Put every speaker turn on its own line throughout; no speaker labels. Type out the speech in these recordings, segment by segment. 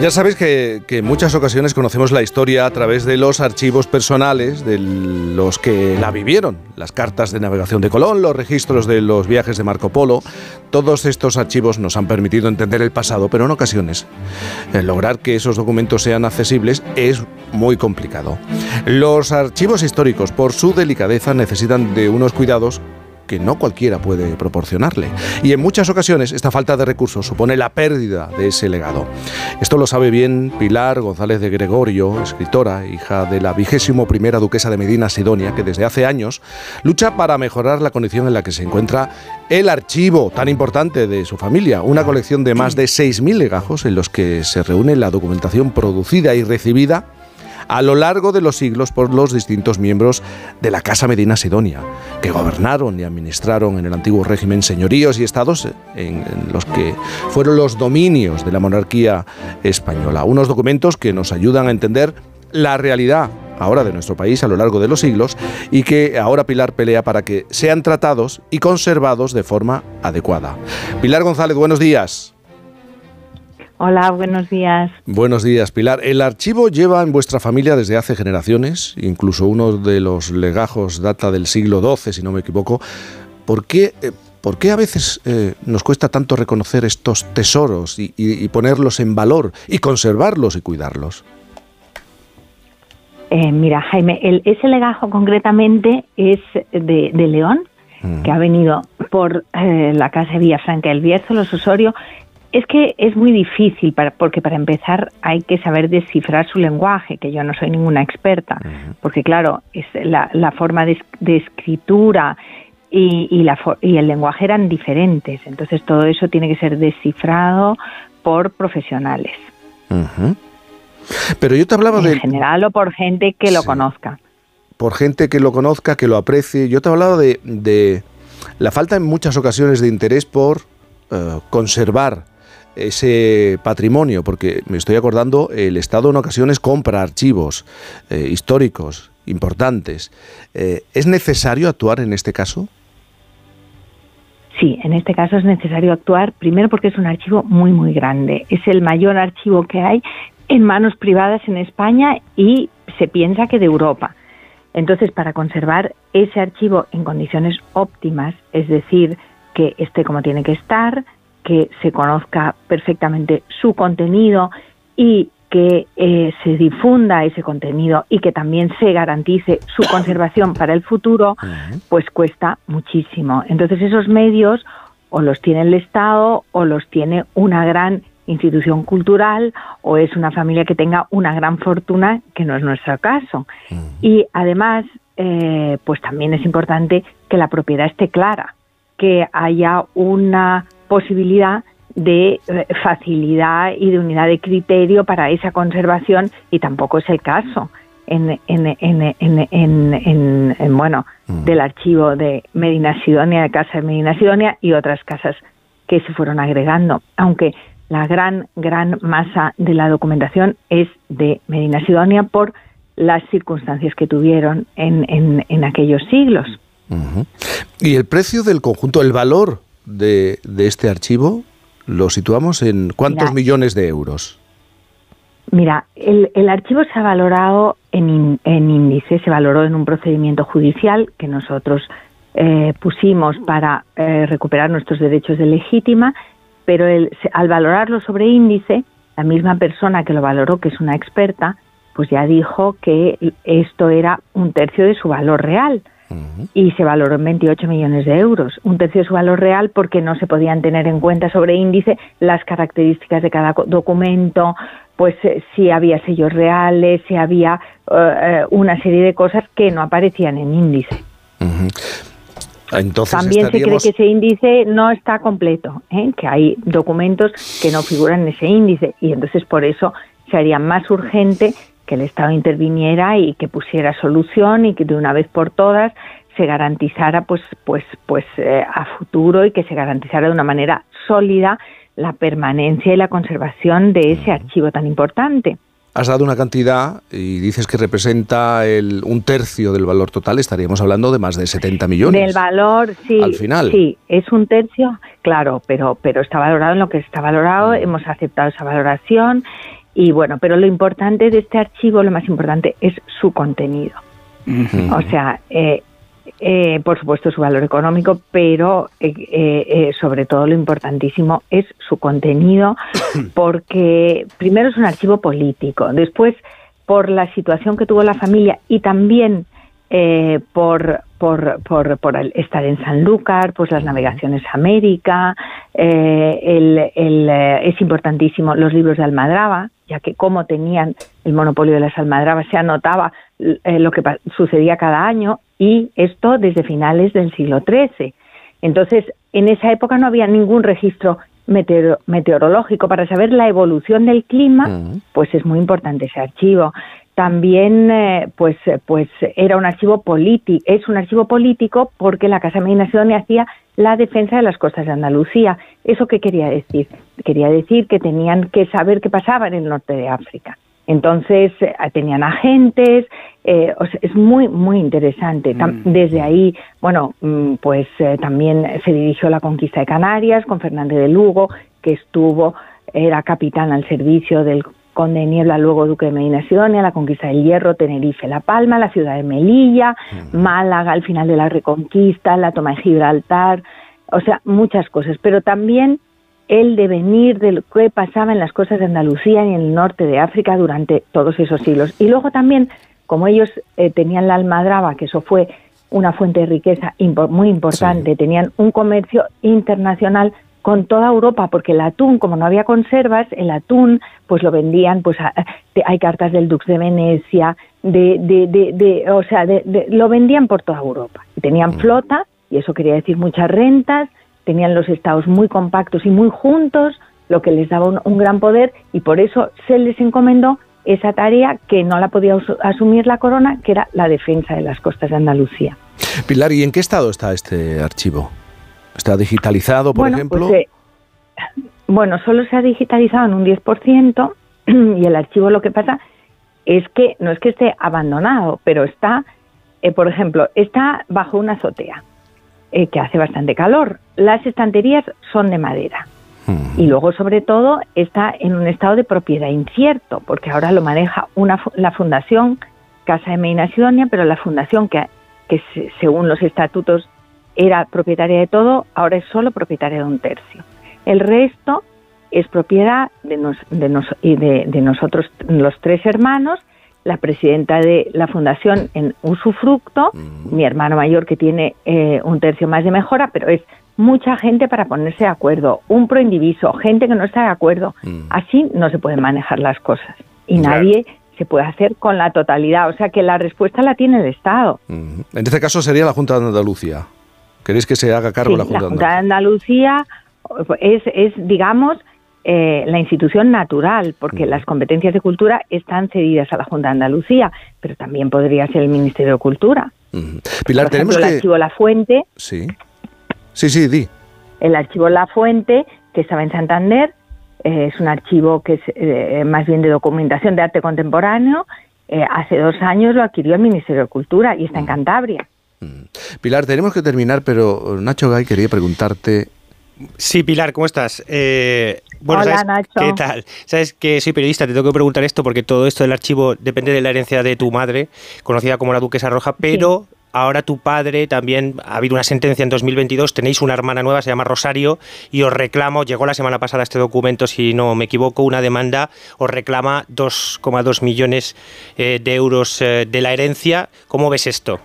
Ya sabéis que, en muchas ocasiones conocemos la historia a través de los archivos personales de los que la vivieron, las cartas de navegación de Colón, los registros de los viajes de Marco Polo. Todos estos archivos nos han permitido entender el pasado, pero en ocasiones lograr que esos documentos sean accesibles es muy complicado. Los archivos históricos, por su delicadeza, necesitan de unos cuidados que no cualquiera puede proporcionarle. Y en muchas ocasiones esta falta de recursos supone la pérdida de ese legado. Esto lo sabe bien Pilar González de Gregorio, escritora, hija de la vigésimo primera duquesa de Medina Sidonia, que desde hace años lucha para mejorar la condición en la que se encuentra el archivo tan importante de su familia, una colección de más de 6.000 legajos en los que se reúne la documentación producida y recibida a lo largo de los siglos por los distintos miembros de la Casa Medina Sidonia, que gobernaron y administraron en el antiguo régimen señoríos y estados en, los que fueron los dominios de la monarquía española. Unos documentos que nos ayudan a entender la realidad ahora de nuestro país a lo largo de los siglos y que ahora Pilar pelea para que sean tratados y conservados de forma adecuada. Pilar González, buenos días.
Hola, buenos días.
Buenos días, Pilar. El archivo lleva en vuestra familia desde hace generaciones, incluso uno de los legajos data del siglo XII, si no me equivoco. ¿Por qué, eh, por qué a veces eh, nos cuesta tanto reconocer estos tesoros y, ponerlos en valor y conservarlos y cuidarlos?
Eh, mira, Jaime, ese legajo concretamente es de, León, mm. que ha venido por la casa de Villafranca del Bierzo, los Osorio, es que es muy difícil, para, porque para empezar hay que saber descifrar su lenguaje, que yo no soy ninguna experta, porque claro, es la, la forma de, escritura y, y, la, y el lenguaje eran diferentes, entonces todo eso tiene que ser descifrado por profesionales.
Pero yo te hablaba de...
En general o por gente que lo conozca.
Por gente que lo conozca, que lo aprecie. Yo te hablaba de, de la falta en muchas ocasiones de interés por eh, conservar ese patrimonio, porque me estoy acordando, el Estado en ocasiones compra archivos eh, históricos importantes. Eh, ¿Es necesario actuar en este caso?
Sí, en este caso es necesario actuar, primero porque es un archivo muy, muy grande. Es el mayor archivo que hay en manos privadas en España y se piensa que de Europa. Entonces, para conservar ese archivo en condiciones óptimas, es decir, que esté como tiene que estar, que se conozca perfectamente su contenido y que eh, se difunda ese contenido y que también se garantice su conservación para el futuro, pues cuesta muchísimo. Entonces esos medios o los tiene el Estado o los tiene una gran institución cultural o es una familia que tenga una gran fortuna, que no es nuestro caso. Y además, eh, pues también es importante que la propiedad esté clara, que haya una posibilidad de eh, facilidad y de unidad de criterio para esa conservación y tampoco es el caso en, en, en, en bueno mm. del archivo de Medina Sidonia, de Casa de Medina Sidonia y otras casas que se fueron agregando, aunque la gran, gran masa de la documentación es de Medina Sidonia por las circunstancias que tuvieron en, en, aquellos siglos.
¿Y el precio del conjunto, el valor de, este archivo lo situamos en cuántos millones de euros?
Mira, el, el, archivo se ha valorado en, en, índice, se valoró en un procedimiento judicial que nosotros eh, pusimos para eh, recuperar nuestros derechos de legítima, pero el, al valorarlo sobre índice, la misma persona que lo valoró, que es una experta, pues ya dijo que esto era un tercio de su valor real y se valoró en 28 millones de euros, un tercio de su valor real porque no se podían tener en cuenta sobre índice las características de cada documento, pues eh, si había sellos reales, si había eh, eh, una serie de cosas que no aparecían en índice.
Entonces
También se cree que ese índice no está completo, que hay documentos que no figuran en ese índice y entonces por eso sería más urgente que el Estado interviniera y que pusiera solución y que de una vez por todas se garantizara pues pues pues eh, a futuro y que se garantizara de una manera sólida la permanencia y la conservación de ese archivo tan importante.
Has dado una cantidad y dices que representa el, un tercio del valor total, estaríamos hablando de más de 70 millones.
Del valor, sí.
Al final.
Sí, es un tercio, claro, pero, pero está valorado en lo que está valorado, hemos aceptado esa valoración Y bueno, pero lo importante de este archivo, lo más importante es su contenido. O sea, eh, eh, por supuesto su valor económico, pero eh, sobre todo lo importantísimo es su contenido, porque primero es un archivo político, después por la situación que tuvo la familia y también eh, por, por, por, por, estar en Sanlúcar, pues las navegaciones a América, eh, el, el, eh, es importantísimo los libros de Almadraba, ya que como tenían el monopolio de las Almadrabas se anotaba eh, lo que sucedía cada año y esto desde finales del siglo XIII. Entonces, en esa época no había ningún registro meteorológico. Para saber la evolución del clima, pues es muy importante ese archivo. También eh, pues pues era un archivo político es un archivo político porque la Casa Medina Sidonia hacía la defensa de las costas de Andalucía. Eso qué quería decir quería decir que tenían que saber qué pasaba en el norte de África. Entonces eh, tenían agentes eh, es muy muy interesante. Mm. desde ahí bueno mm, pues también se dirigió la conquista de Canarias con Fernández de Lugo que estuvo era capitán al servicio del Conde de Niebla, luego Duque de Medina Sidonia, la conquista del Hierro, Tenerife, La Palma, la ciudad de Melilla, Málaga, al final de la Reconquista, la toma de Gibraltar, o sea, muchas cosas, pero también el devenir de lo que pasaba en las costas de Andalucía y en el norte de África durante todos esos siglos. Y luego también, como ellos eh, tenían la almadraba, que eso fue una fuente de riqueza muy importante, tenían un comercio internacional con toda Europa, porque el atún, como no había conservas, el atún, pues lo vendían, pues hay cartas del Dux de Venecia, de, de, de, o sea, lo vendían por toda Europa. Y tenían mm. flota, y eso quería decir muchas rentas, tenían los estados muy compactos y muy juntos, lo que les daba un, gran poder, y por eso se les encomendó esa tarea que no la podía asumir la corona, que era la defensa de las costas de Andalucía.
Pilar, ¿y en qué estado está este archivo? ¿Está digitalizado, por ejemplo? Pues,
eh, bueno, solo se ha digitalizado en un 10% y el archivo lo que pasa es que no es que esté abandonado, pero está, eh, por ejemplo, está bajo una azotea eh, que hace bastante calor. Las estanterías son de madera. Y luego, sobre todo, está en un estado de propiedad incierto, porque ahora lo maneja una, la Fundación Casa de Medina Sidonia, pero la Fundación que, que según los estatutos era propietaria de todo, ahora es solo propietaria de un tercio. El resto es propiedad de, de, nosotros, los tres hermanos, la presidenta de la fundación en usufructo, mm. mi hermano mayor que tiene eh, un tercio más de mejora, pero es mucha gente para ponerse de acuerdo, un proindiviso, gente que no está de acuerdo. Mm. Así no se pueden manejar las cosas y nadie se puede hacer con la totalidad. O sea que la respuesta la tiene el Estado.
Mm. En este caso sería la Junta de Andalucía. ¿Queréis que se haga cargo
la
Junta,
la Junta de Andalucía? es, es digamos, eh, la institución natural, porque las competencias de cultura están cedidas a la Junta de Andalucía, pero también podría ser el Ministerio de Cultura.
Pilar, tenemos
el archivo La Fuente.
Sí. Sí, sí, di.
El archivo La Fuente, que estaba en Santander, eh, es un archivo que es eh, más bien de documentación de arte contemporáneo. hace dos años lo adquirió el Ministerio de Cultura y está en Cantabria.
Pilar, tenemos que terminar, pero Nacho Gay quería preguntarte.
Sí, Pilar, ¿cómo estás?
Eh, bueno, Hola, Nacho.
¿Qué tal? Sabes que soy periodista, te tengo que preguntar esto porque todo esto del archivo depende de la herencia de tu madre, conocida como la Duquesa Roja, pero ahora tu padre también ha habido una sentencia en 2022, tenéis una hermana nueva, se llama Rosario, y os reclamo, llegó la semana pasada este documento, si no me equivoco, una demanda, os reclama 2,2 millones eh, de euros eh, de la herencia. ¿Cómo ves esto?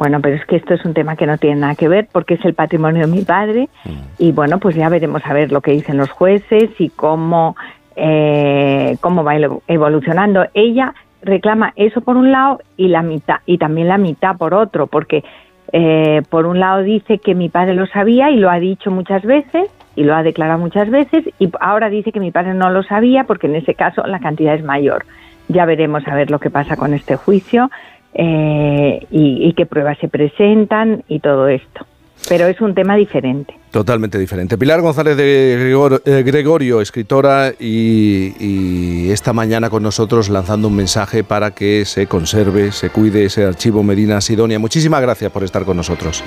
Bueno, pero es que esto es un tema que no tiene nada que ver porque es el patrimonio de mi padre mm. y bueno, pues ya veremos a ver lo que dicen los jueces y cómo, eh, cómo va evolucionando. Ella reclama eso por un lado y la mitad y también la mitad por otro, porque eh, por un lado dice que mi padre lo sabía y lo ha dicho muchas veces y lo ha declarado muchas veces y ahora dice que mi padre no lo sabía porque en ese caso la cantidad es mayor. Ya veremos a ver lo que pasa con este juicio eh, y, qué pruebas se presentan y todo esto. Pero es un tema diferente.
Totalmente diferente. Pilar González de eh, Gregorio, escritora, y, esta mañana con nosotros lanzando un mensaje para que se conserve, se cuide ese archivo Medina Sidonia. Muchísimas gracias por estar con nosotros.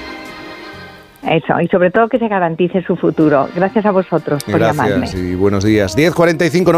Eso, y sobre todo que se garantice su futuro. Gracias a vosotros por
gracias
llamarme.
y buenos días. 10.45.